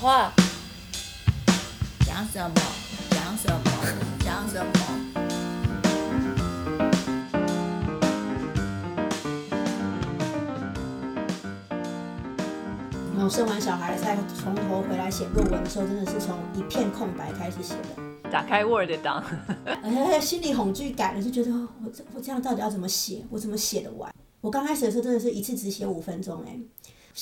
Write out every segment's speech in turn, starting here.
话，讲什么？讲什么？讲什么？然后生完小孩再从头回来写论文的时候，真的是从一片空白开始写的，打开 Word 档，而且心理恐惧感了，就觉得我这我这样到底要怎么写？我怎么写得完？我刚开始的时候真的是一次只写五分钟哎、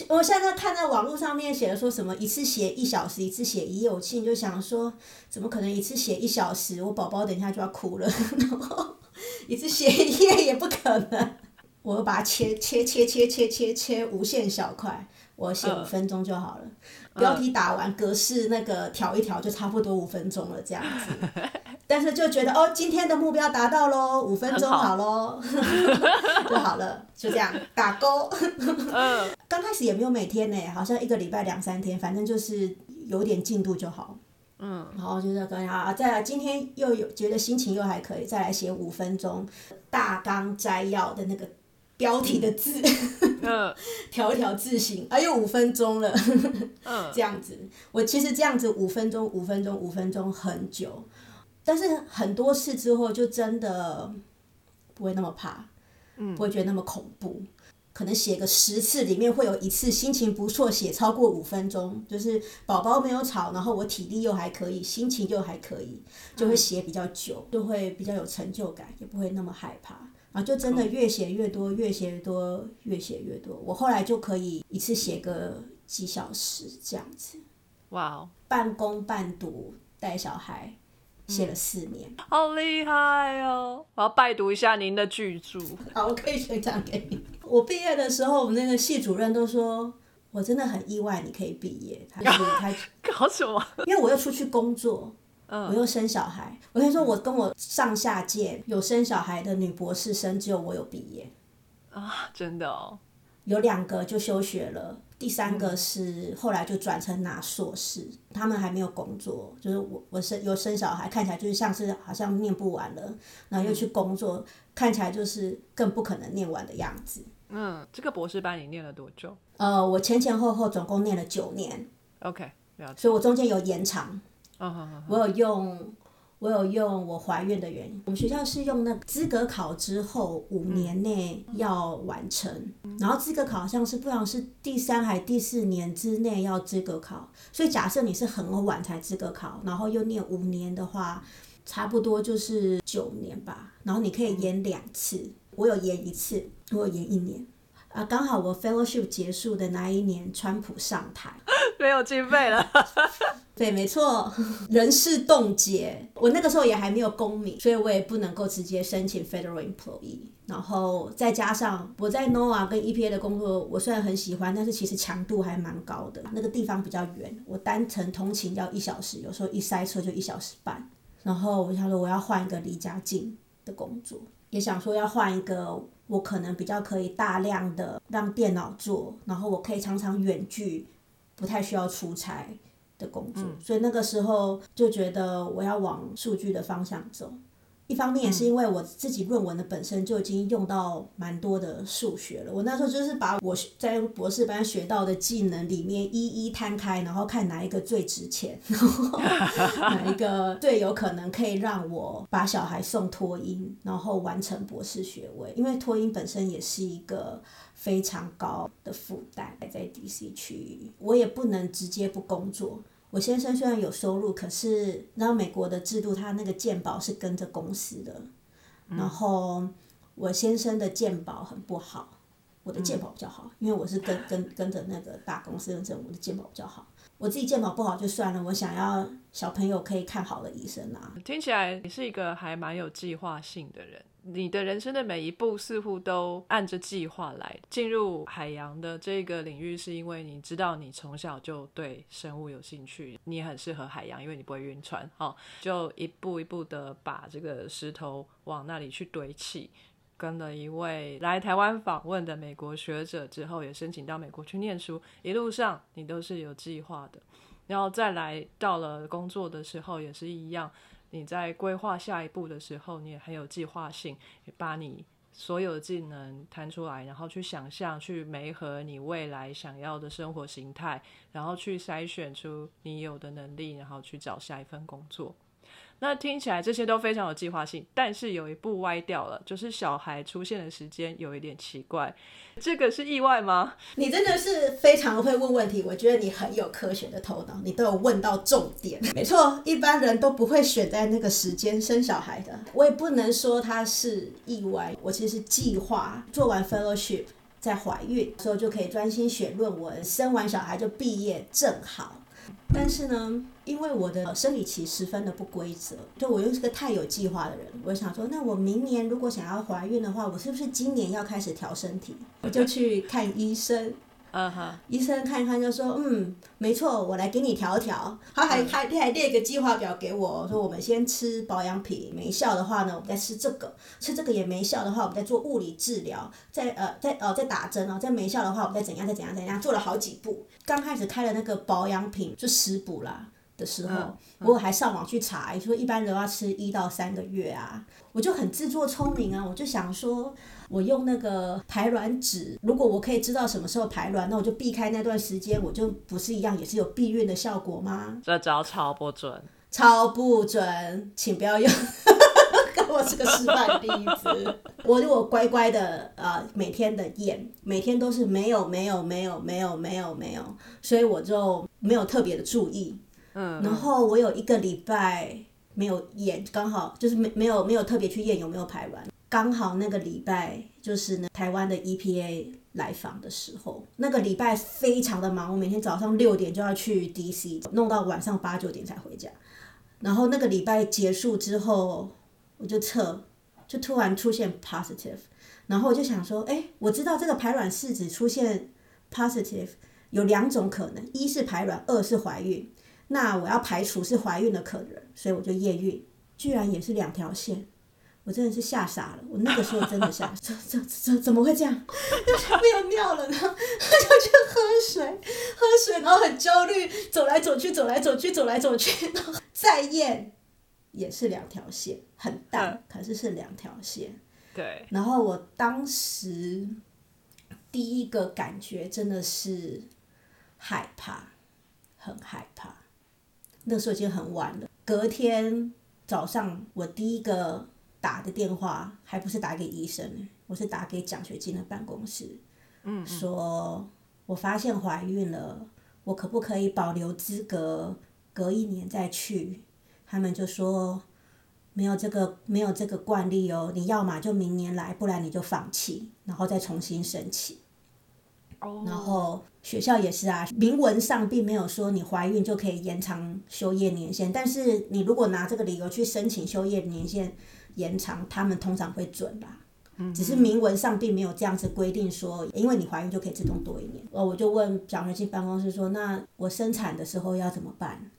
我现在看到网络上面写的说什么一次写一小时，一次写一页，我心里就想说，怎么可能一次写一小时？我宝宝等一下就要哭了，然后一次写一页也不可能。我把它切切切切切切切无限小块，我写五分钟就好了。标题打完，格式那个调一调就差不多五分钟了，这样子。但是就觉得哦，今天的目标达到喽，五分钟很好好喽，就好了，就这样打勾。嗯，刚开始也没有每天呢，好像一个礼拜两三天，反正就是有点进度就好。嗯，然后就是跟啊，再来今天又有觉得心情又还可以，再来写五分钟大纲摘要的那个标题的字，嗯，调一调字形，哎呦五分钟了，嗯，这样子。我其实这样子五分钟、五分钟、五分钟很久，但是很多次之后就真的不会那么怕，嗯，不会觉得那么恐怖。可能写个十次，里面会有一次心情不错，写超过五分钟，就是宝宝没有吵，然后我体力又还可以，心情又还可以，就会写比较久，就会比较有成就感，也不会那么害怕。然后就真的越写越多，越写越多，越写越多。我后来就可以一次写个几小时这样子，哇哦，半工半读带小孩，写了四年。好厉害哦！我要拜读一下您的巨著。好，我可以学长给你。我毕业的时候，我们那个系主任都说，我真的很意外你可以毕业。他是他，搞什么？因为我又出去工作，我又生小孩。我跟你说，我跟我上下届有生小孩的女博士生，只有我有毕业，啊，真的哦，有两个就休学了。第三个是后来就转成拿硕士，他们还没有工作，就是我我生有生小孩，看起来就是像是好像念不完了，然后又去工作，看起来就是更不可能念完的样子。嗯，这个博士班你念了多久呃，我前前后后总共念了九年，？OK。所以我中间有延长，我有用，我有用我怀孕的原因。我们学校是用那资格考之后五年内要完成，然后资格考好像是不知道是第三还第四年之内要资格考，所以假设你是很晚才资格考，然后又念五年的话，差不多就是九年吧。然后你可以延两次，我有延一次，我有延一年。啊，刚好我 fellowship 结束的那一年，川普上台，没有经费了。对，没错，人事冻结。我那个时候也还没有公民，所以我也不能够直接申请 federal employee。然后再加上我在 NOAA 跟 EPA 的工作，我虽然很喜欢，但是其实强度还蛮高的。那个地方比较远，我单程通勤要一小时，有时候一塞车就一小时半。然后我想说我要换一个离家近的工作，也想说要换一个我可能比较可以大量的让电脑做，然后我可以常常远距，不太需要出差。的工作，所以那个时候就觉得我要往数据的方向走。一方面也是因为我自己论文的本身就已经用到蛮多的数学了，我那时候就是把我在博士班学到的技能里面一一摊开，然后看哪一个最值钱，然后 哪一个最有可能可以让我把小孩送托婴，然后完成博士学位。因为托婴本身也是一个非常高的负担，在 DC 区域，我也不能直接不工作。我先生虽然有收入，可是然后美国的制度，他那个健保是跟着公司的，然后我先生的健保很不好，我的健保比较好，因为我是跟跟跟着那个大公司认证，我的健保比较好。我自己健保不好就算了，我想要小朋友可以看好的医生啊。听起来你是一个还蛮有计划性的人，你的人生的每一步似乎都按着计划来。进入海洋的这个领域，是因为你知道你从小就对生物有兴趣，你也很适合海洋，因为你不会晕船，哦，就一步一步的把这个石头往那里去堆砌。跟了一位来台湾访问的美国学者之后，也申请到美国去念书。一路上你都是有计划的，然后再来到了工作的时候也是一样。你在规划下一步的时候，你也很有计划性，把你所有的技能摊出来，然后去想象、去媒合你未来想要的生活形态，然后去筛选出你有的能力，然后去找下一份工作。那听起来这些都非常有计划性，但是有一步歪掉了，就是小孩出现的时间有一点奇怪。这个是意外吗？你真的是非常会问问题，我觉得你很有科学的头脑，你都有问到重点。没错，一般人都不会选在那个时间生小孩的。我也不能说它是意外，我其实计划做完 fellowship 在怀孕时候就可以专心写论文，生完小孩就毕业正好。但是呢，因为我的生理期十分的不规则，就我又是个太有计划的人，我想说，那我明年如果想要怀孕的话，我是不是今年要开始调身体？我就去看医生。嗯哼，医生看一看就说，嗯，没错，我来给你调调。他还还还列一个计划表给我，说我们先吃保养品，没效的话呢，我们再吃这个，吃这个也没效的话，我们再做物理治疗，再呃再呃再打针哦，再没效的话，我们再怎样再怎样怎样，做了好几步。刚开始开了那个保养品就食补啦。的时候，我还上网去查，说一般人要吃一到三个月啊。我就很自作聪明啊，我就想说，我用那个排卵纸，如果我可以知道什么时候排卵，那我就避开那段时间，我就不是一样也是有避孕的效果吗？这招超不准，超不准，请不要用，我是个失败例子。我如果乖乖的啊，每天的验，每天都是没有没有没有没有没有没有，所以我就没有特别的注意。嗯然后我有一个礼拜没有验，刚好就是没没有没有特别去验有没有排卵，刚好那个礼拜就是呢台湾的 EPA 来访的时候，那个礼拜非常的忙，我每天早上六点就要去 DC，弄到晚上八九点才回家。然后那个礼拜结束之后，我就测，就突然出现 positive，然后我就想说，哎，我知道这个排卵试纸出现 positive 有两种可能，一是排卵，二是怀孕。那我要排除是怀孕的可能，所以我就验孕，居然也是两条线，我真的是吓傻了。我那个时候真的吓，怎怎怎怎么会这样？不要尿了呢，就去喝水，喝水，然后很焦虑，走来走去，走来走去，走来走去，然后再验，也是两条线，很大，可是是两条线。对。然后我当时第一个感觉真的是害怕，很害怕。那时候已经很晚了。隔天早上，我第一个打的电话还不是打给医生，我是打给奖学金的办公室，嗯，说我发现怀孕了，我可不可以保留资格，隔一年再去？他们就说没有这个没有这个惯例哦，你要么就明年来，不然你就放弃，然后再重新申请。然后学校也是啊，明文上并没有说你怀孕就可以延长休业年限，但是你如果拿这个理由去申请休业年限延长，他们通常会准啦。只是明文上并没有这样子规定说，因为你怀孕就可以自动多一年。哦，我就问奖学金办公室说，那我生产的时候要怎么办？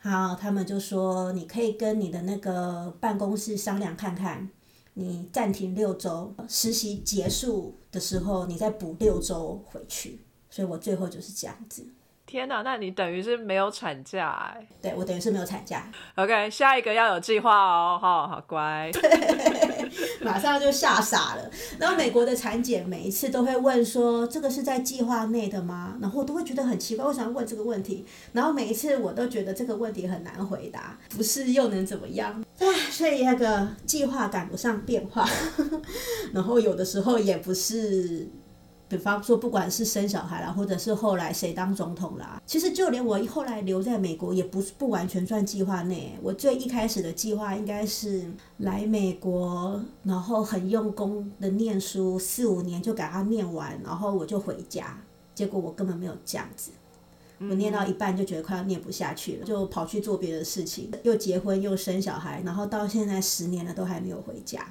好，他们就说你可以跟你的那个办公室商量看看。你暂停六周，实习结束的时候，你再补六周回去。所以我最后就是这样子。天哪，那你等于是没有产假哎？对，我等于是没有产假。OK，下一个要有计划哦，好好乖。马上就吓傻了。然后美国的产检每一次都会问说：“这个是在计划内的吗？”然后我都会觉得很奇怪，为什么问这个问题？然后每一次我都觉得这个问题很难回答，不是又能怎么样？唉，所以那个计划赶不上变化，然后有的时候也不是。比方说，不管是生小孩啦，或者是后来谁当总统啦，其实就连我后来留在美国，也不不完全算计划内。我最一开始的计划应该是来美国，然后很用功的念书，四五年就给他念完，然后我就回家。结果我根本没有这样子，我念到一半就觉得快要念不下去了，就跑去做别的事情，又结婚又生小孩，然后到现在十年了都还没有回家。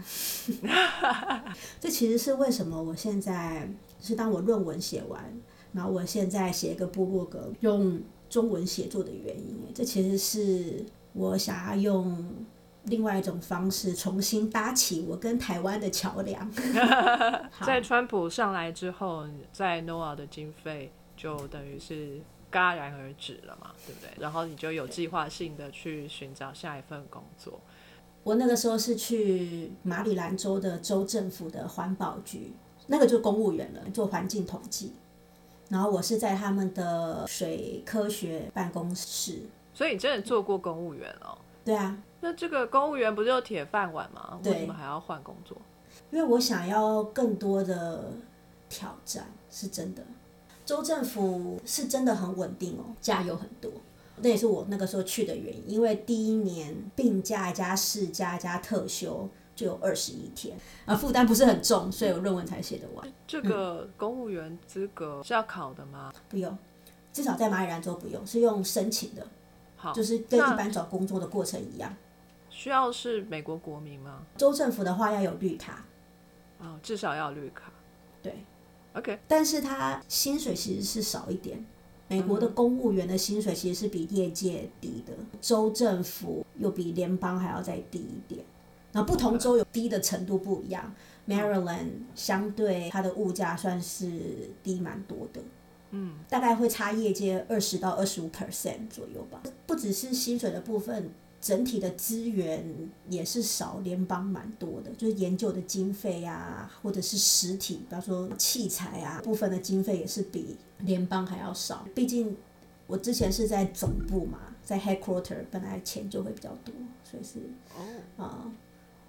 这其实是为什么我现在。是当我论文写完，然后我现在写一个部落格，用中文写作的原因。这其实是我想要用另外一种方式重新搭起我跟台湾的桥梁。在川普上来之后，在 NOAA 的经费就等于是戛然而止了嘛，对不对？然后你就有计划性的去寻找下一份工作。我那个时候是去马里兰州的州政府的环保局，那个就公务员了，做环境统计。然后我是在他们的水科学办公室。所以你真的做过公务员哦？对啊。那这个公务员不就铁饭碗吗？为什么还要换工作？因为我想要更多的挑战，是真的。州政府是真的很稳定哦，假有很多。那也是我那个时候去的原因，因为第一年病假加事假加特休就有二十一天，啊，负担不是很重，所以我论文才写得完。这个公务员资格是要考的吗？不用，至少在马里兰州不用，是用申请的。好，就是跟一般找工作的过程一样。需要是美国国民吗？州政府的话要有绿卡。哦，至少要绿卡。对，OK。但是他薪水其实是少一点。美国的公务员的薪水其实是比业界低的，州政府又比联邦还要再低一点。那不同州有低的程度不一样。Maryland 相对它的物价算是低蛮多的，嗯，大概会差业界二十到二十五 percent 左右吧。不只是薪水的部分。整体的资源也是少联邦蛮多的，就是研究的经费啊，或者是实体，比方说器材啊，部分的经费也是比联邦还要少。毕竟我之前是在总部嘛，在 headquarter，本来钱就会比较多，所以是啊，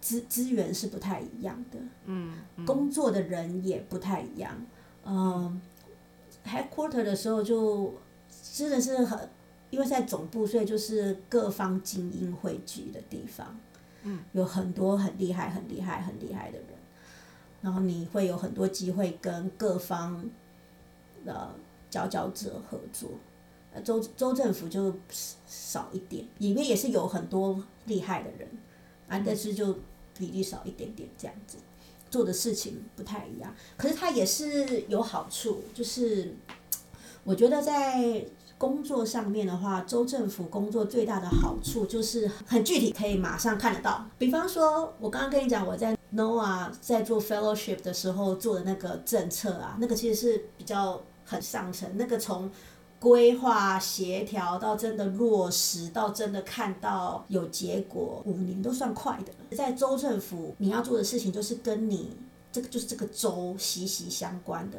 资资源是不太一样的，嗯，工作的人也不太一样，嗯，headquarter 的时候就真的是很。因为在总部，所以就是各方精英汇聚的地方，嗯，有很多很厉害、很厉害、很厉害的人，然后你会有很多机会跟各方的佼佼者合作。呃，州州政府就少一点，里面也是有很多厉害的人，啊，但是就比例少一点点这样子，做的事情不太一样。可是它也是有好处，就是我觉得在。工作上面的话，州政府工作最大的好处就是很具体，可以马上看得到。比方说，我刚刚跟你讲，我在 NOA 在做 fellowship 的时候做的那个政策啊，那个其实是比较很上层，那个从规划协调到真的落实，到真的看到有结果，五年都算快的了。在州政府，你要做的事情就是跟你这个就是这个州息息相关的，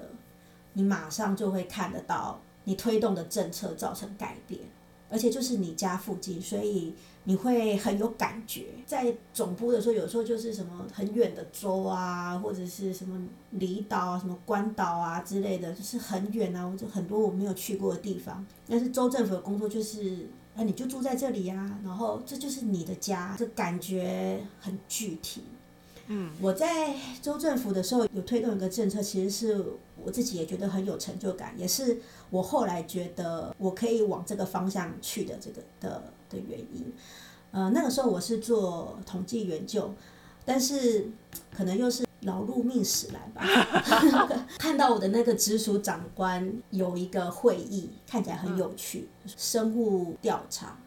你马上就会看得到。你推动的政策造成改变，而且就是你家附近，所以你会很有感觉。在总部的时候，有时候就是什么很远的州啊，或者是什么离岛啊、什么关岛啊之类的，就是很远啊，或者很多我没有去过的地方。但是州政府的工作就是，啊，你就住在这里呀，然后这就是你的家，这感觉很具体。嗯，我在州政府的时候有推动一个政策，其实是我自己也觉得很有成就感，也是我后来觉得我可以往这个方向去的这个的的原因。呃，那个时候我是做统计研究，但是可能又是劳碌命使然吧，看到我的那个直属长官有一个会议，看起来很有趣，生物调查。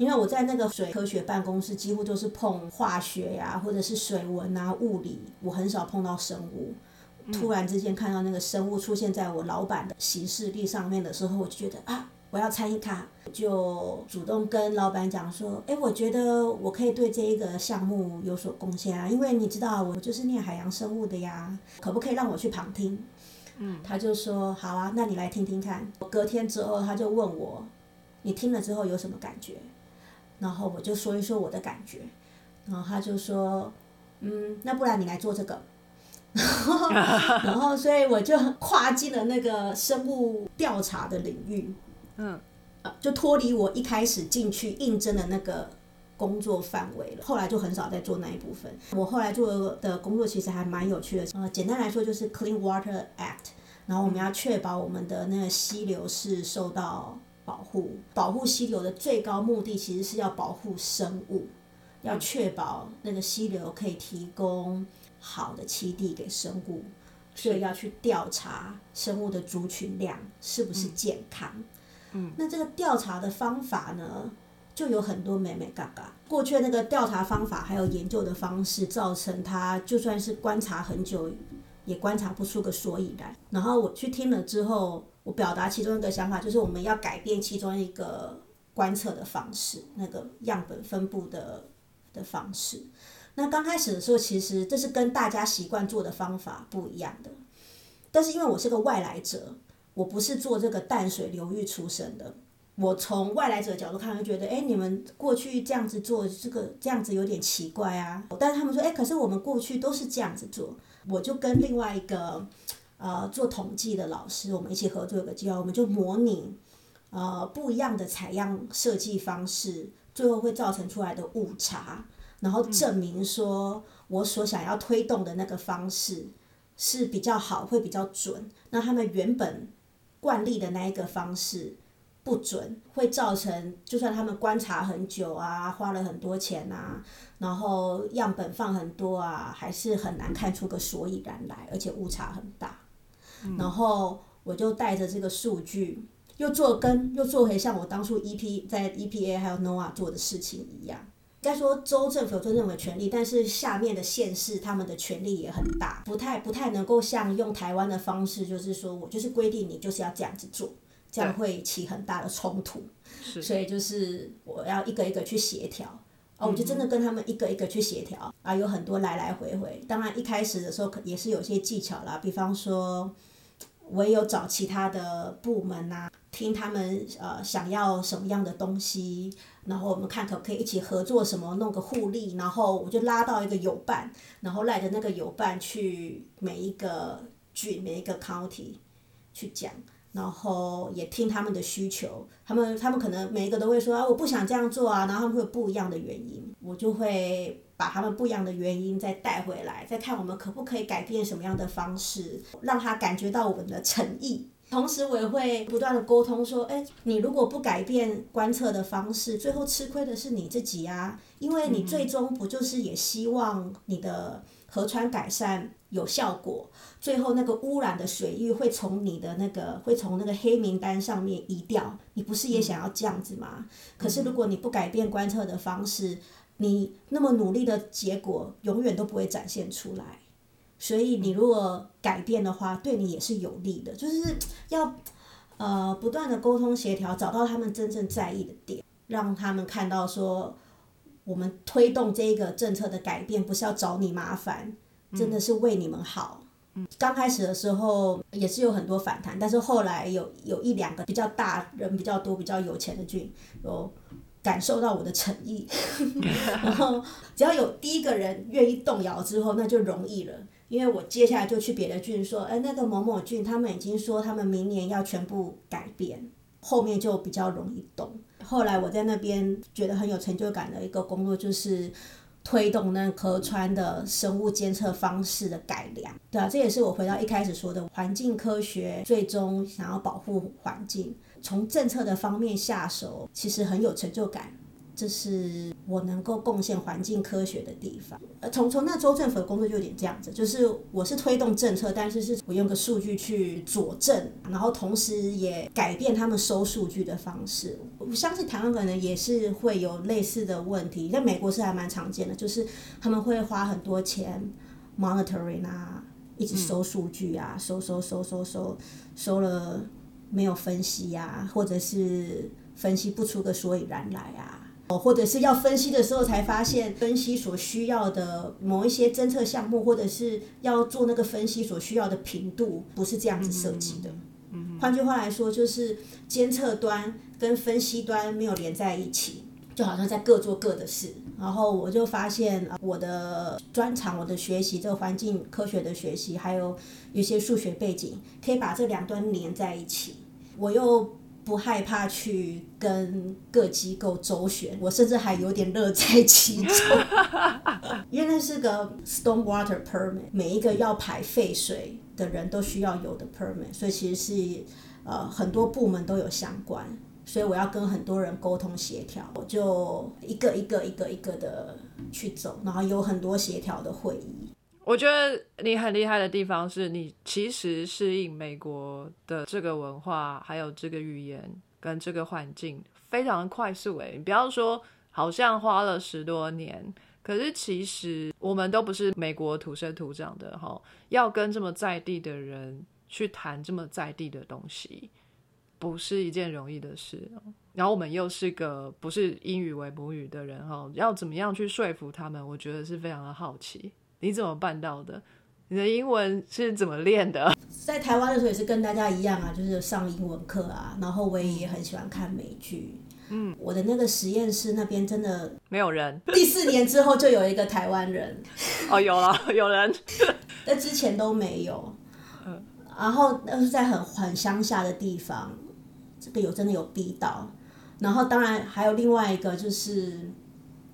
因为我在那个水科学办公室，几乎都是碰化学呀，或者是水文啊、物理，我很少碰到生物。突然之间看到那个生物出现在我老板的行事历上面的时候，我就觉得啊，我要参与卡，就主动跟老板讲说，哎，我觉得我可以对这一个项目有所贡献啊，因为你知道我就是念海洋生物的呀，可不可以让我去旁听？嗯，他就说好啊，那你来听听看。隔天之后他就问我，你听了之后有什么感觉？然后我就说一说我的感觉，然后他就说，嗯，那不然你来做这个，然后所以我就跨进了那个生物调查的领域，嗯，就脱离我一开始进去应征的那个工作范围了。后来就很少在做那一部分。我后来做的工作其实还蛮有趣的，呃，简单来说就是 Clean Water Act，然后我们要确保我们的那个溪流是受到。保护保护溪流的最高目的，其实是要保护生物，要确保那个溪流可以提供好的栖地给生物，所以要去调查生物的族群量是不是健康。嗯，那这个调查的方法呢，就有很多美美嘎嘎。过去那个调查方法还有研究的方式，造成它就算是观察很久，也观察不出个所以然。然后我去听了之后。我表达其中一个想法，就是我们要改变其中一个观测的方式，那个样本分布的的方式。那刚开始的时候，其实这是跟大家习惯做的方法不一样的。但是因为我是个外来者，我不是做这个淡水流域出身的，我从外来者的角度看，就觉得，哎，你们过去这样子做，这个这样子有点奇怪啊。但是他们说，哎，可是我们过去都是这样子做。我就跟另外一个呃做统计的老师，我们一起合作一个计划，我们就模拟呃不一样的采样设计方式，最后会造成出来的误差。然后证明说，我所想要推动的那个方式是比较好，会比较准。那他们原本惯例的那一个方式不准，会造成就算他们观察很久啊，花了很多钱啊，然后样本放很多啊，还是很难看出个所以然来，而且误差很大。然后我就带着这个数据，又做跟又做回像我当初 EP 在 EPA 还有 NOAA 做的事情一样。应该说州政府有州政府的权利，但是下面的县市他们的权力也很大，不太不太能够像用台湾的方式，就是说我就是规定你就是要这样子做，这样会起很大的冲突。所以就是我要一个一个去协调，哦，我就真的跟他们一个一个去协调，啊，有很多来来回回。当然一开始的时候可也是有些技巧啦，比方说我也有找其他的部门啊，听他们呃想要什么样的东西。然后我们看可不可以一起合作什么，弄个互利，然后我就拉到一个友办，然后赖着那个友办去每一个郡、每一个 county 去讲，然后也听他们的需求，他们他们可能每一个都会说啊，我不想这样做啊，然后他们会有不一样的原因，我就会把他们不一样的原因再带回来，再看我们可不可以改变什么样的方式，让他感觉到我们的诚意。同时，我也会不断的沟通说，哎，你如果不改变观测的方式，最后吃亏的是你自己啊，因为你最终不就是也希望你的河川改善有效果，最后那个污染的水域会从你的那个会从那个黑名单上面移掉，你不是也想要这样子吗？可是如果你不改变观测的方式，你那么努力的结果永远都不会展现出来。所以你如果改变的话，对你也是有利的，就是要呃不断的沟通协调，找到他们真正在意的点，让他们看到说我们推动这个政策的改变不是要找你麻烦，真的是为你们好。刚开始的时候也是有很多反弹，但是后来有有一两个比较大人比较多、比较有钱的郡有感受到我的诚意，然后只要有第一个人愿意动摇之后，那就容易了。因为我接下来就去别的郡说，哎，那个某某郡他们已经说他们明年要全部改变，后面就比较容易动。后来我在那边觉得很有成就感的一个工作就是推动那河川的生物监测方式的改良，对啊，这也是我回到一开始说的环境科学，最终想要保护环境，从政策的方面下手，其实很有成就感。这是我能够贡献环境科学的地方。呃，从从那州政府的工作就有点这样子，就是我是推动政策，但是是我用个数据去佐证，然后同时也改变他们收数据的方式。我相信台湾可能也是会有类似的问题，在美国是还蛮常见的，就是他们会花很多钱 monitoring 啊，一直收数据啊，收收收收收，收了没有分析呀，或者是分析不出个所以然来啊。或者是要分析的时候才发现，分析所需要的某一些侦测项目，或者是要做那个分析所需要的频度，不是这样子设计的。嗯换句话来说，就是监测端跟分析端没有连在一起，就好像在各做各的事。然后我就发现，我的专长、我的学习，这个环境科学的学习，还有一些数学背景，可以把这两端连在一起。我又。不害怕去跟各机构周旋，我甚至还有点乐在其中，因为那是个 storm water permit，每一个要排废水的人都需要有的 permit，所以其实是呃很多部门都有相关，所以我要跟很多人沟通协调，我就一个一个一个一个的去走，然后有很多协调的会议。我觉得你很厉害的地方是你其实适应美国的这个文化，还有这个语言跟这个环境非常快速。诶，你不要说好像花了十多年，可是其实我们都不是美国土生土长的哈，要跟这么在地的人去谈这么在地的东西，不是一件容易的事。然后我们又是个不是英语为母语的人哈，要怎么样去说服他们？我觉得是非常的好奇，你怎么办到的？你的英文是怎么练的？在台湾的时候也是跟大家一样啊，就是上英文课啊，然后我也很喜欢看美剧。嗯，我的那个实验室那边真的没有人。第四年之后就有一个台湾人。哦，有了，有人。在之前都没有。嗯。然后那是在很很乡下的地方，这个有真的有逼到。然后当然还有另外一个就是，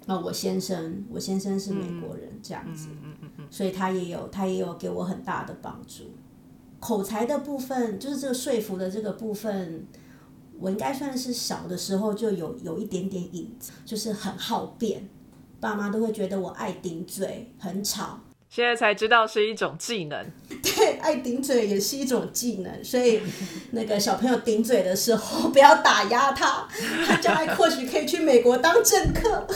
啊，我先生，我先生是美国人，这样子。嗯所以他也有，他也有给我很大的帮助。口才的部分，就是这个说服的这个部分。我应该算是小的时候就有有一点点影子，就是很好辩，爸妈都会觉得我爱顶嘴，很吵。现在才知道是一种技能。对，爱顶嘴也是一种技能，所以那个小朋友顶嘴的时候，不要打压他，他将来或许可以去美国当政客。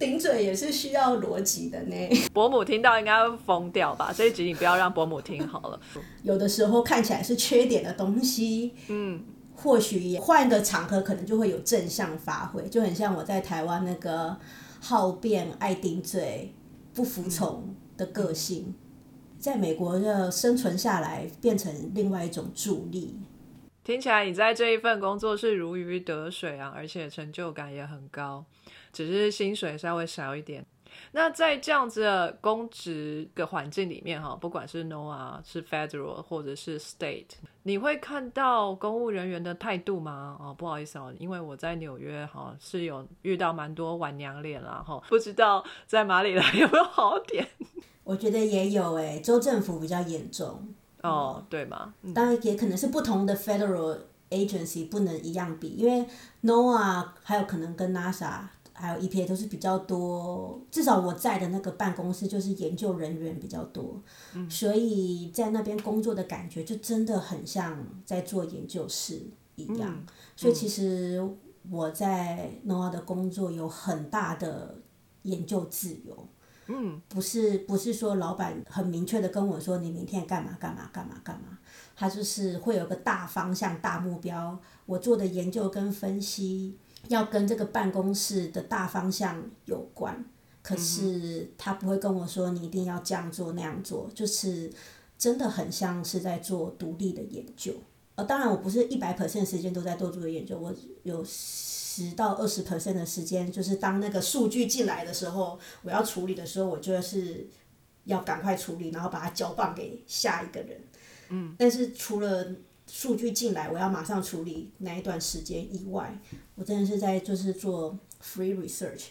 顶嘴也是需要逻辑的呢。伯母听到应该会疯掉吧？这一集你不要让伯母听好了。有的时候看起来是缺点的东西，嗯。或许也换个场合，可能就会有正向发挥，就很像我在台湾那个好辩、爱顶嘴、不服从的个性，在美国的生存下来，变成另外一种助力。听起来你在这一份工作是如鱼得水啊，而且成就感也很高，只是薪水稍微少一点。那在这样子的公职的环境里面，哈，不管是 NOAA 是 Federal 或者是 State，你会看到公务人员的态度吗？哦，不好意思哦，因为我在纽约哈是有遇到蛮多晚娘脸啦，哈，不知道在马里兰有没有好点？我觉得也有诶，州政府比较严重哦，对吗？当然也可能是不同的 Federal agency 不能一样比，因为 NOAA 还有可能跟 NASA。还有 EPA 都是比较多，至少我在的那个办公室就是研究人员比较多，所以在那边工作的感觉就真的很像在做研究室一样。所以其实我在 NOAA 的工作有很大的研究自由，嗯，不是不是说老板很明确的跟我说你明天干嘛干嘛干嘛干嘛，他就是会有个大方向大目标，我做的研究跟分析。要跟这个办公室的大方向有关，可是他不会跟我说你一定要这样做那样做，就是真的很像是在做独立的研究。呃，当然我不是一百 percent 时间都在做这个研究，我有十到二十 percent 的时间，就是当那个数据进来的时候，我要处理的时候，我就是要赶快处理，然后把它交棒给下一个人。嗯，但是除了数据进来，我要马上处理那一段时间以外，我真的是在就是做 free research。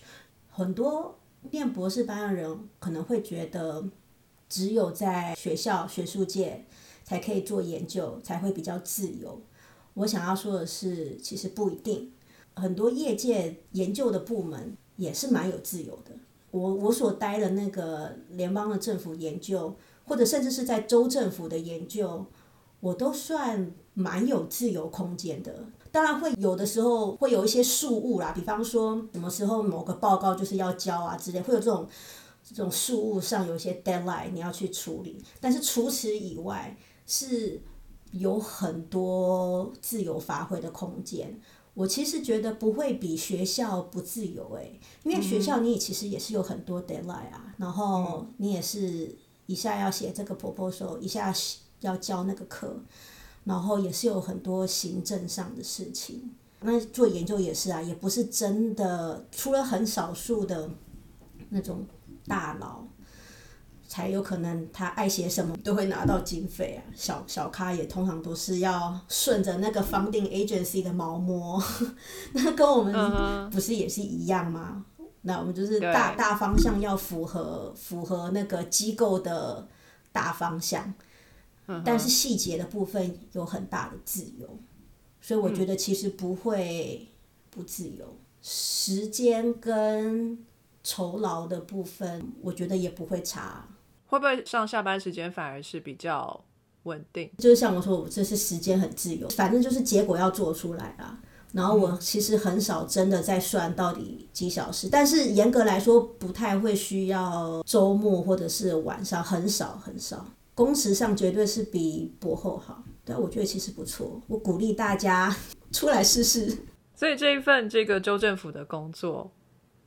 很多念博士班的人可能会觉得，只有在学校学术界才可以做研究，才会比较自由。我想要说的是，其实不一定，很多业界研究的部门也是蛮有自由的。我我所待的那个联邦的政府研究，或者甚至是在州政府的研究。我都算蛮有自由空间的，当然会有的时候会有一些事务啦，比方说什么时候某个报告就是要交啊之类，会有这种这种事务上有一些 deadline 你要去处理。但是除此以外，是有很多自由发挥的空间。我其实觉得不会比学校不自由诶，因为学校你其实也是有很多 deadline 啊，然后你也是一下要写这个 proposal，一下。要教那个课，然后也是有很多行政上的事情。那做研究也是啊，也不是真的，除了很少数的那种大佬，才有可能他爱写什么都会拿到经费啊。小小咖也通常都是要顺着那个 funding agency 的毛摸，那跟我们不是也是一样吗？那我们就是大大方向要符合符合那个机构的大方向。但是细节的部分有很大的自由，所以我觉得其实不会不自由。时间跟酬劳的部分，我觉得也不会差。会不会上下班时间反而是比较稳定？就是像我说，我这是时间很自由，反正就是结果要做出来啦。然后我其实很少真的在算到底几小时，但是严格来说不太会需要周末或者是晚上，很少很少。工时上绝对是比博后好，但我觉得其实不错。我鼓励大家 出来试试。所以这一份这个州政府的工作，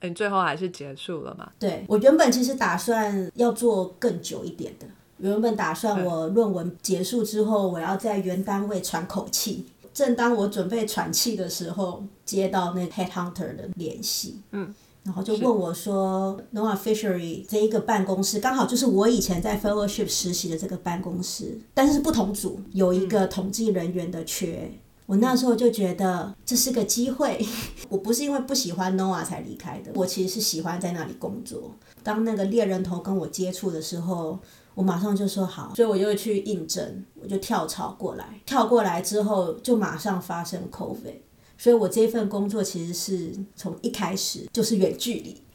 你最后还是结束了嘛？对我原本其实打算要做更久一点的，原本打算我论文结束之后，我要在原单位喘口气。正当我准备喘气的时候，接到那 headhunter 的联系，嗯，然后就问我说，Noah Fishery 这一个办公室刚好就是我以前在 fellowship 实习的这个办公室，但是是不同组，有一个统计人员的缺。我那时候就觉得这是个机会，我不是因为不喜欢 Noah 才离开的，我其实是喜欢在那里工作。当那个猎人头跟我接触的时候。我马上就说好，所以我就去应征，我就跳槽过来。跳过来之后，就马上发生 COVID，所以我这份工作其实是从一开始就是远距离，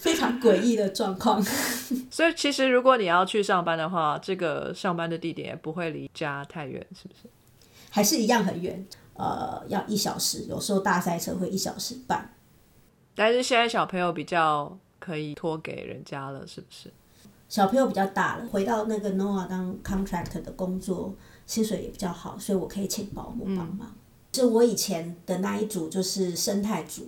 非常诡异的状况。所以其实如果你要去上班的话，这个上班的地点也不会离家太远，是不是？还是一样很远，呃，要一小时，有时候大塞车会一小时半。但是现在小朋友比较。可以托给人家了，是不是？小朋友比较大了，回到那个 Noah 当 contract 的工作，薪水也比较好，所以我可以请保姆帮忙。是我以前的那一组就是生态组，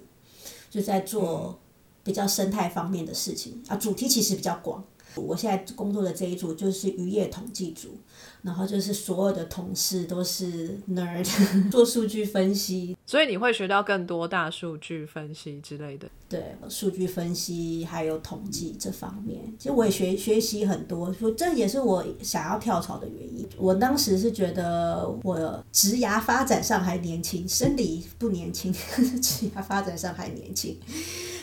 就在做比较生态方面的事情啊，主题其实比较广。我现在工作的这一组就是渔业统计组。然后就是所有的同事都是 nerd，做数据分析，所以你会学到更多大数据分析之类的。对，数据分析还有统计这方面，其实我也学学习很多，说这也是我想要跳槽的原因。我当时是觉得我职涯发展上还年轻，生理不年轻，职涯发展上还年轻，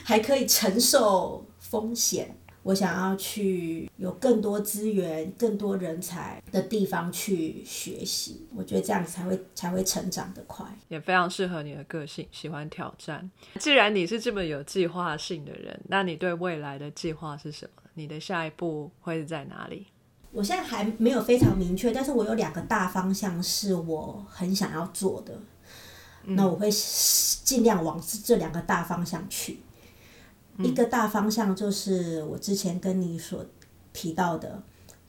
还可以承受风险。我想要去有更多资源、更多人才的地方去学习，我觉得这样才会才会成长得快，也非常适合你的个性，喜欢挑战。既然你是这么有计划性的人，那你对未来的计划是什么？你的下一步会是在哪里？我现在还没有非常明确，但是我有两个大方向是我很想要做的，那我会尽量往这两个大方向去。一个大方向就是我之前跟你所提到的，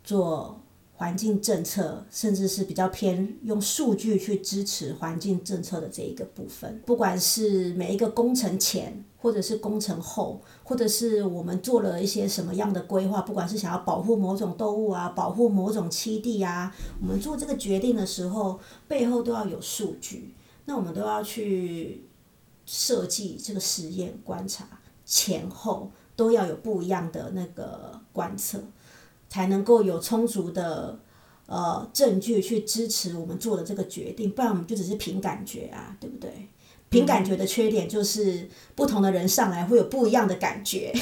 做环境政策，甚至是比较偏用数据去支持环境政策的这一个部分。不管是每一个工程前，或者是工程后，或者是我们做了一些什么样的规划，不管是想要保护某种动物啊，保护某种栖地啊，我们做这个决定的时候，背后都要有数据。那我们都要去设计这个实验观察。前后都要有不一样的那个观测，才能够有充足的呃证据去支持我们做的这个决定，不然我们就只是凭感觉啊，对不对？凭感觉的缺点就是不同的人上来会有不一样的感觉，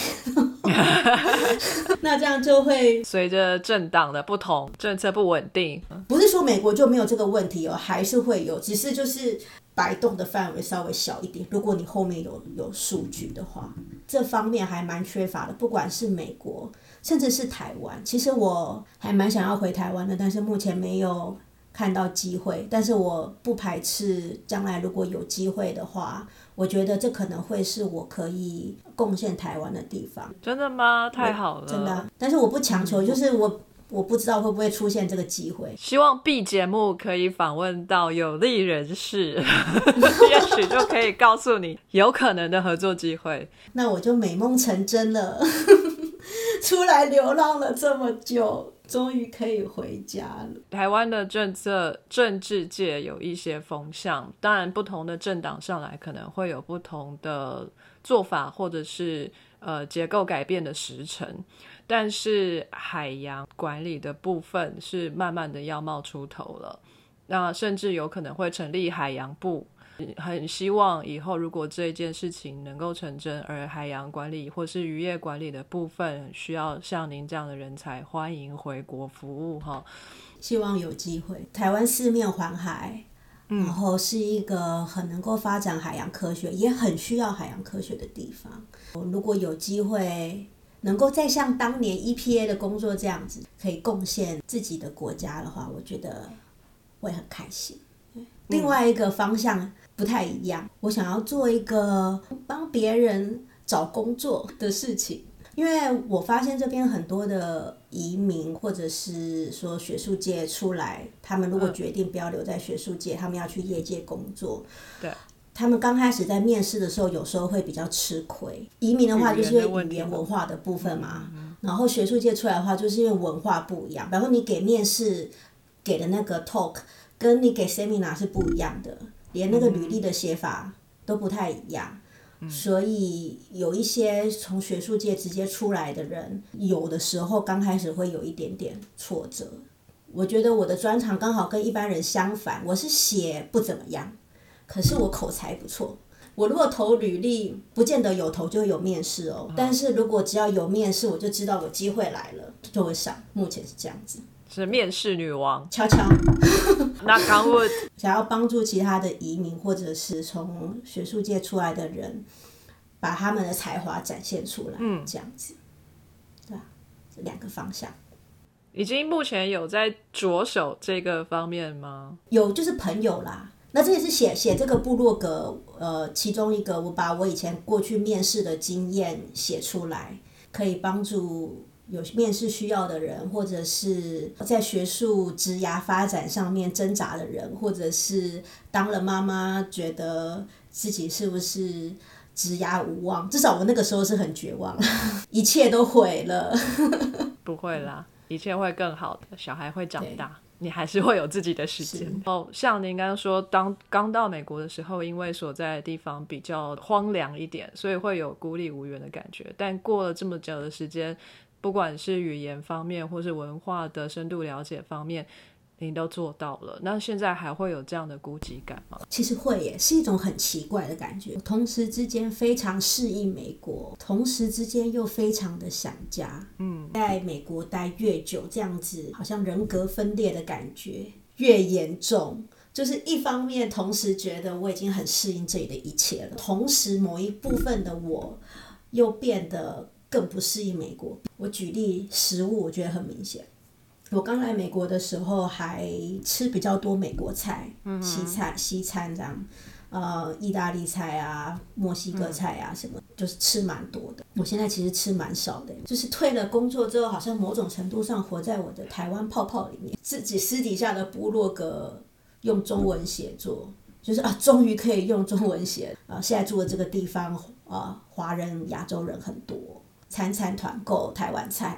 那这样就会随着政党的不同，政策不稳定。不是说美国就没有这个问题哦，还是会有，只是就是。摆动的范围稍微小一点。如果你后面有有数据的话，这方面还蛮缺乏的。不管是美国，甚至是台湾，其实我还蛮想要回台湾的，但是目前没有看到机会。但是我不排斥将来如果有机会的话，我觉得这可能会是我可以贡献台湾的地方。真的吗？太好了，真的。但是我不强求，就是我。我不知道会不会出现这个机会。希望 B 节目可以访问到有利人士，也许就可以告诉你有可能的合作机会。那我就美梦成真了，出来流浪了这么久，终于可以回家了。台湾的政策政治界有一些风向，当然不同的政党上来可能会有不同的做法，或者是呃结构改变的时程。但是海洋管理的部分是慢慢的要冒出头了，那甚至有可能会成立海洋部，很希望以后如果这件事情能够成真，而海洋管理或是渔业管理的部分需要像您这样的人才，欢迎回国服务哈。希望有机会，台湾四面环海，然后是一个很能够发展海洋科学，也很需要海洋科学的地方。如果有机会。能够再像当年 EPA 的工作这样子，可以贡献自己的国家的话，我觉得会很开心。另外一个方向不太一样，我想要做一个帮别人找工作的事情。因为我发现这边很多的移民或者是说学术界出来，他们如果决定不要留在学术界，他们要去业界工作，对。他们刚开始在面试的时候，有时候会比较吃亏。移民的话，就是因为语言文化的部分嘛。然后学术界出来的话，就是因为文化不一样。然后，你给面试给的那个 talk，跟你给 seminar 是不一样的，连那个履历的写法都不太一样。所以有一些从学术界直接出来的人，有的时候刚开始会有一点点挫折。我觉得我的专长刚好跟一般人相反，我是写不怎么样。可是我口才不错，我如果投履历，不见得有投就有面试哦。但是如果只要有面试，我就知道我机会来了，就会上。目前是这样子。是面试女王，悄悄。那刚问，想要帮助其他的移民或者是从学术界出来的人，把他们的才华展现出来，嗯，这样子，对啊？这两个方向。已经目前有在着手这个方面吗？有，就是朋友啦。那这也是写写这个部落格，呃，其中一个我把我以前过去面试的经验写出来，可以帮助有面试需要的人，或者是在学术职涯发展上面挣扎的人，或者是当了妈妈觉得自己是不是职涯无望，至少我那个时候是很绝望，一切都毁了。不会啦，一切会更好的，小孩会长大。你还是会有自己的时间哦。像您刚刚说，当刚到美国的时候，因为所在的地方比较荒凉一点，所以会有孤立无援的感觉。但过了这么久的时间，不管是语言方面，或是文化的深度了解方面。您都做到了，那现在还会有这样的孤寂感吗？其实会耶，是一种很奇怪的感觉。同时之间非常适应美国，同时之间又非常的想家。嗯，在美国待越久，这样子好像人格分裂的感觉越严重。就是一方面，同时觉得我已经很适应这里的一切了，同时某一部分的我又变得更不适应美国。我举例食物，我觉得很明显。我刚来美国的时候，还吃比较多美国菜、嗯西餐、西餐这样，呃，意大利菜啊、墨西哥菜啊什么，就是吃蛮多的。我现在其实吃蛮少的，就是退了工作之后，好像某种程度上活在我的台湾泡泡里面，自己私底下的部落格用中文写作，就是啊，终于可以用中文写啊。现在住的这个地方啊，华人、亚洲人很多。餐餐团购台湾菜，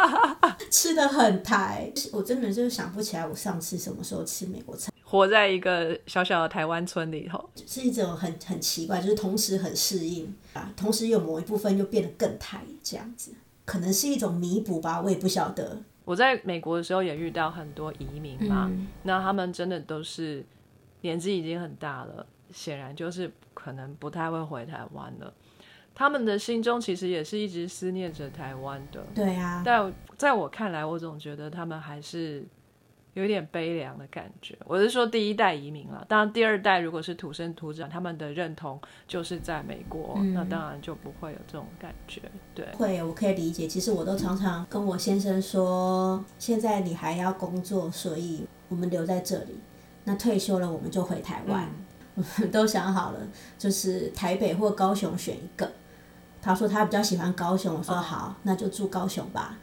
吃的很台。我真的就是想不起来我上次什么时候吃美国菜。活在一个小小的台湾村里头，是一种很很奇怪，就是同时很适应啊，同时有某一部分又变得更台这样子，可能是一种弥补吧，我也不晓得。我在美国的时候也遇到很多移民嘛，那他们真的都是年纪已经很大了，显然就是可能不太会回台湾了。他们的心中其实也是一直思念着台湾的，对啊。但在我看来，我总觉得他们还是有点悲凉的感觉。我是说第一代移民了，当然第二代如果是土生土长，他们的认同就是在美国，那当然就不会有这种感觉。对，会，我可以理解。其实我都常常跟我先生说，现在你还要工作，所以我们留在这里。那退休了，我们就回台湾。都想好了，就是台北或高雄选一个。他说他比较喜欢高雄，我说好，那就住高雄吧。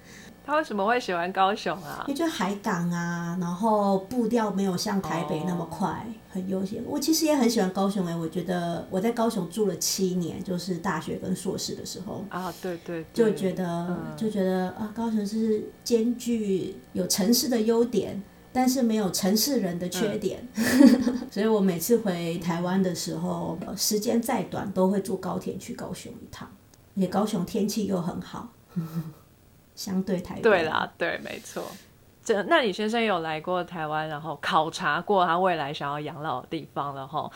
他为什么会喜欢高雄啊？因为就海港啊，然后步调没有像台北那么快，很悠闲。我其实也很喜欢高雄哎，我觉得我在高雄住了七年，就是大学跟硕士的时候啊，对对，就觉得就觉得啊，高雄是兼具有城市的优点，但是没有城市人的缺点，所以我每次回台湾的时候，时间再短都会坐高铁去高雄一趟。也高雄天气又很好，相对台对啦，对，没错。这那李先生有来过台湾，然后考察过他未来想要养老的地方了哈。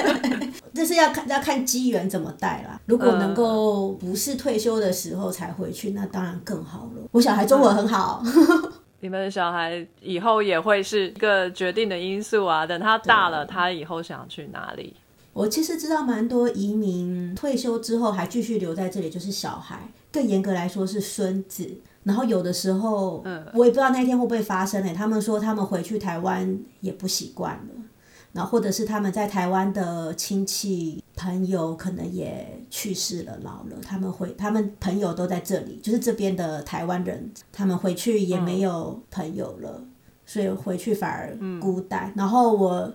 这是要看要看机缘怎么带啦。如果能够不是退休的时候才回去，那当然更好了。我小孩中文很好，你们的小孩以后也会是一个决定的因素啊。等他大了，他以后想去哪里？我其实知道蛮多移民退休之后还继续留在这里，就是小孩，更严格来说是孙子。然后有的时候，嗯，我也不知道那天会不会发生诶。他们说他们回去台湾也不习惯了，然后或者是他们在台湾的亲戚朋友可能也去世了，老了，他们回，他们朋友都在这里，就是这边的台湾人，他们回去也没有朋友了，所以回去反而孤单。然后我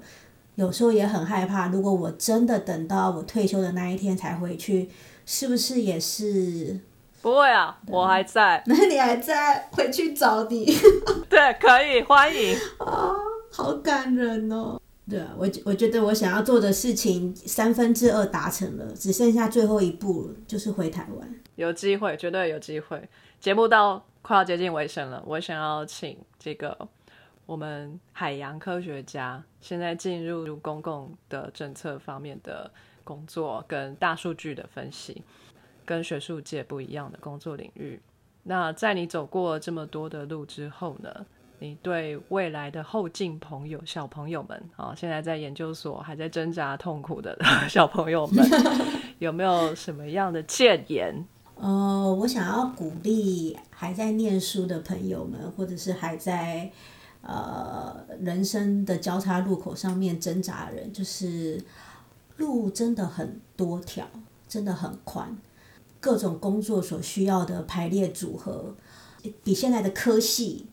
有时候也很害怕，如果我真的等到我退休的那一天才回去，是不是也是？不会啊，我还在。那你还在？回去找你。对，可以欢迎。啊，好感人哦。对啊，我我觉得我想要做的事情三分之二达成了，只剩下最后一步了，就是回台湾。有机会，绝对有机会。节目到快要接近尾声了，我想要请这个我们海洋科学家，现在进入公共的政策方面的工作，跟大数据的分析，跟学术界不一样的工作领域。那在你走过这么多的路之后呢？你对未来的后进朋友、小朋友们啊，现在在研究所还在挣扎痛苦的小朋友们，有没有什么样的建言？呃，我想要鼓励还在念书的朋友们，或者是还在呃人生的交叉路口上面挣扎的人，就是路真的很多条，真的很宽，各种工作所需要的排列组合，比现在的科系。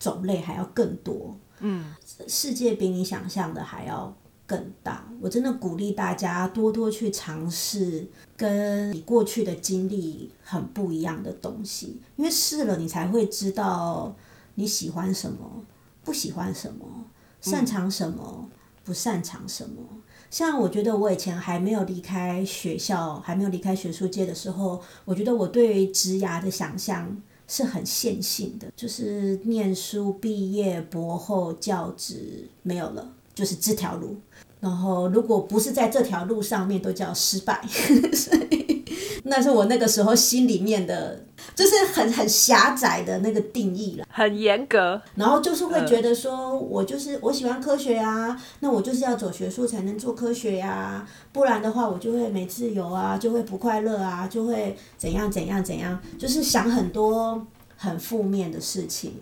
种类还要更多，嗯，世界比你想象的还要更大。我真的鼓励大家多多去尝试跟你过去的经历很不一样的东西，因为试了你才会知道你喜欢什么，不喜欢什么，擅长什么，不擅长什么。像我觉得我以前还没有离开学校，还没有离开学术界的时候，我觉得我对职涯的想象。是很线性的，就是念书毕业博后教职没有了，就是这条路。然后如果不是在这条路上面，都叫失败。所以那是我那个时候心里面的。就是很很狭窄的那个定义了，很严格，然后就是会觉得说，我就是我喜欢科学啊，那我就是要走学术才能做科学呀，不然的话我就会没自由啊，就会不快乐啊，就会怎样怎样怎样，就是想很多很负面的事情，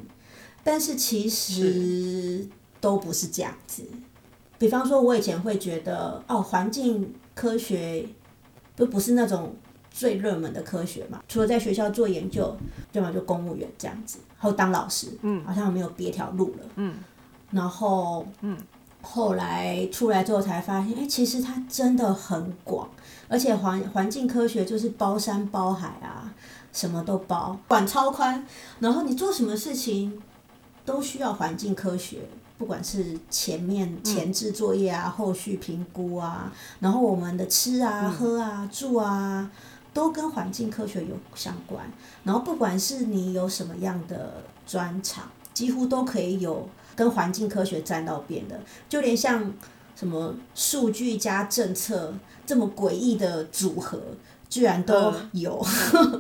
但是其实都不是这样子。比方说，我以前会觉得哦，环境科学不不是那种。最热门的科学嘛，除了在学校做研究，要么就公务员这样子，后当老师，嗯，好像没有别条路了，嗯，然后，嗯，后来出来之后才发现，哎，其实它真的很广，而且环环境科学就是包山包海啊，什么都包，管超宽，然后你做什么事情都需要环境科学。不管是前面前置作业啊，后续评估啊，然后我们的吃啊、喝啊、住啊，都跟环境科学有相关。然后不管是你有什么样的专长，几乎都可以有跟环境科学沾到边的，就连像什么数据加政策这么诡异的组合，居然都有。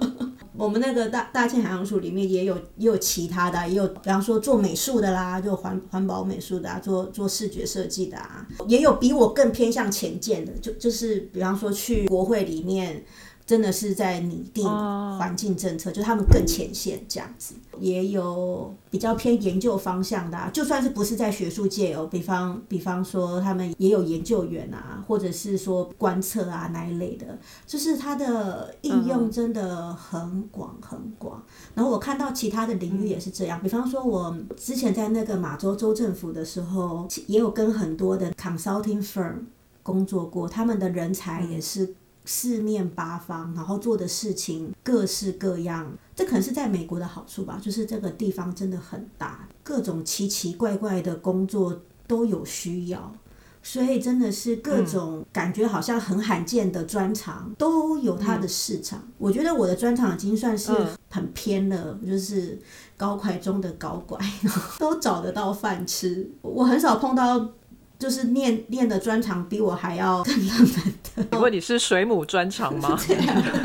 我们那个大大庆海洋署里面也有也有其他的，也有比方说做美术的啦，就环环保美术的啊，做做视觉设计的啊，也有比我更偏向前见的，就就是比方说去国会里面。真的是在拟定环境政策，就他们更前线这样子，也有比较偏研究方向的，就算是不是在学术界哦，比方比方说他们也有研究员啊，或者是说观测啊那一类的，就是它的应用真的很广很广。然后我看到其他的领域也是这样，比方说我之前在那个马州州政府的时候，也有跟很多的 consulting firm 工作过，他们的人才也是。四面八方，然后做的事情各式各样，这可能是在美国的好处吧。就是这个地方真的很大，各种奇奇怪怪的工作都有需要，所以真的是各种感觉好像很罕见的专长都有它的市场。我觉得我的专长已经算是很偏了，就是高快中的高拐，都找得到饭吃。我很少碰到。就是念念的专长比我还要更浪漫的。因为你是水母专长吗？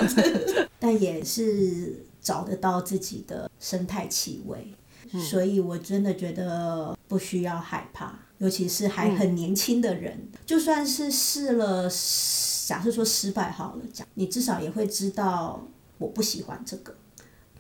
但也是找得到自己的生态气味，所以我真的觉得不需要害怕，尤其是还很年轻的人，就算是试了，假设说失败好了，讲你至少也会知道我不喜欢这个。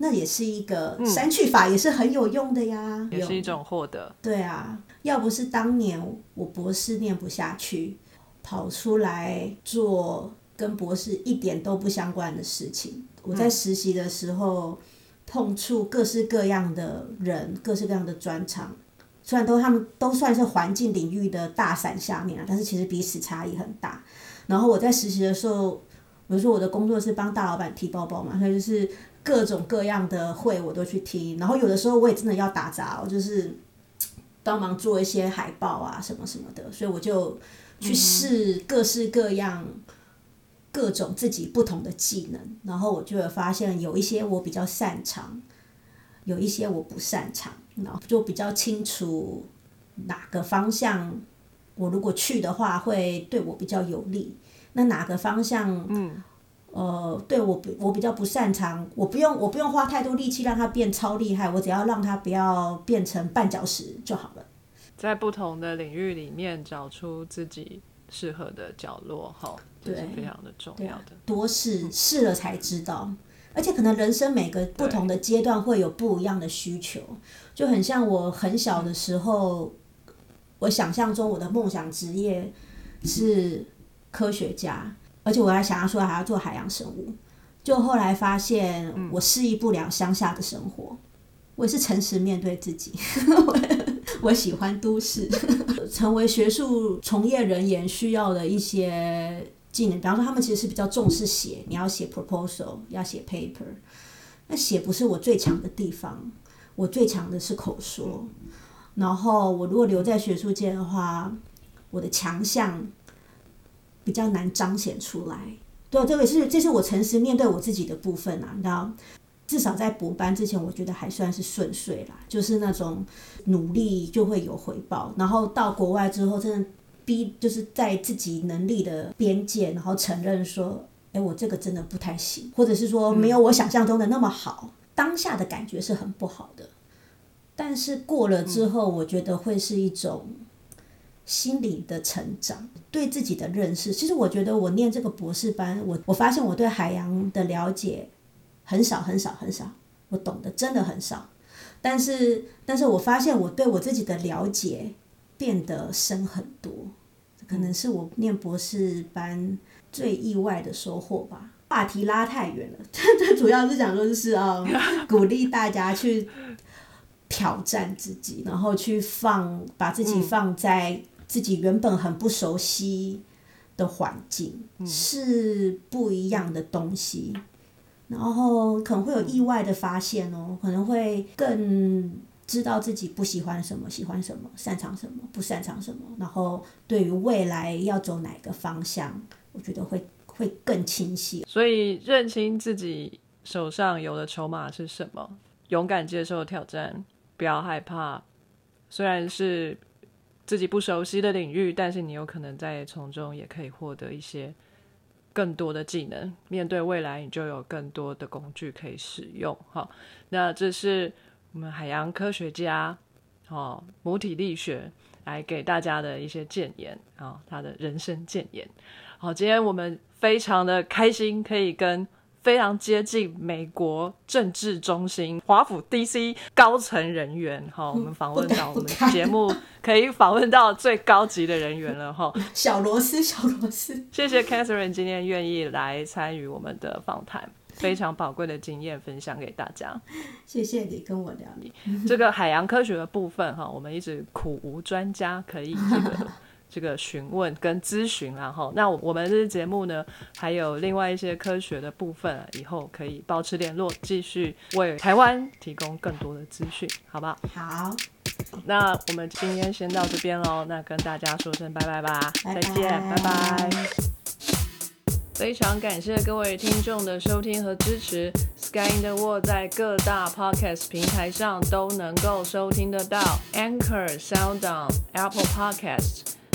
那也是一个删去法，也是很有用的呀，也是一种获得。对啊，要不是当年我博士念不下去，跑出来做跟博士一点都不相关的事情。我在实习的时候碰触各式各样的人，各式各样的专长。虽然都他们都算是环境领域的大伞下面啊，但是其实彼此差异很大。然后我在实习的时候，比如说我的工作是帮大老板提包包嘛，所以就是各种各样的会我都去听。然后有的时候我也真的要打杂，就是帮忙做一些海报啊什么什么的，所以我就去试各式各样、各种自己不同的技能。然后我就会发现有一些我比较擅长，有一些我不擅长。然后就比较清楚哪个方向我如果去的话会对我比较有利，那哪个方向，嗯，呃，对我我比较不擅长，我不用我不用花太多力气让它变超厉害，我只要让它不要变成绊脚石就好了。在不同的领域里面找出自己适合的角落，哈，这是非常的重要的。多试试了才知道。而且可能人生每个不同的阶段会有不一样的需求，就很像我很小的时候，我想象中我的梦想职业是科学家，而且我还想要说还要做海洋生物，就后来发现我适应不了乡下的生活，我也是诚实面对自己，我喜欢都市，成为学术从业人员需要的一些。技能，比方说，他们其实是比较重视写，你要写 proposal，要写 paper。那写不是我最强的地方，我最强的是口说。然后我如果留在学术界的话，我的强项比较难彰显出来。对，这个是这是我诚实面对我自己的部分啊。你知道，至少在博班之前，我觉得还算是顺遂啦，就是那种努力就会有回报。然后到国外之后，真的。逼就是在自己能力的边界，然后承认说，哎，我这个真的不太行，或者是说没有我想象中的那么好。当下的感觉是很不好的，但是过了之后，我觉得会是一种心理的成长，对自己的认识。其实我觉得我念这个博士班，我我发现我对海洋的了解很少很少很少，我懂得真的很少。但是，但是我发现我对我自己的了解。变得深很多，可能是我念博士班最意外的收获吧。话题拉太远了，最主要是想说就是啊，鼓励大家去挑战自己，然后去放把自己放在自己原本很不熟悉的环境，是不一样的东西，然后可能会有意外的发现哦，可能会更。知道自己不喜欢什么，喜欢什么，擅长什么，不擅长什么，然后对于未来要走哪个方向，我觉得会会更清晰。所以认清自己手上有的筹码是什么，勇敢接受挑战，不要害怕。虽然是自己不熟悉的领域，但是你有可能在从中也可以获得一些更多的技能。面对未来，你就有更多的工具可以使用。好，那这是。我们海洋科学家，哦，母体力学来给大家的一些谏言啊，他的人生谏言。好，今天我们非常的开心，可以跟非常接近美国政治中心华府 DC 高层人员，哈，我们访问到我们节目可以访问到最高级的人员了，哈。小螺丝，小螺丝。谢谢 Catherine 今天愿意来参与我们的访谈。非常宝贵的经验分享给大家，谢谢你跟我聊你这个海洋科学的部分哈，我们一直苦无专家可以这个这个询问跟咨询然后那我们这节目呢还有另外一些科学的部分，以后可以保持联络，继续为台湾提供更多的资讯，好不好？好，那我们今天先到这边喽，那跟大家说声拜拜吧，再见，拜拜。非常感谢各位听众的收听和支持。Sky in the World 在各大 Podcast 平台上都能够收听得到，Anchor、SoundOn、Apple Podcast。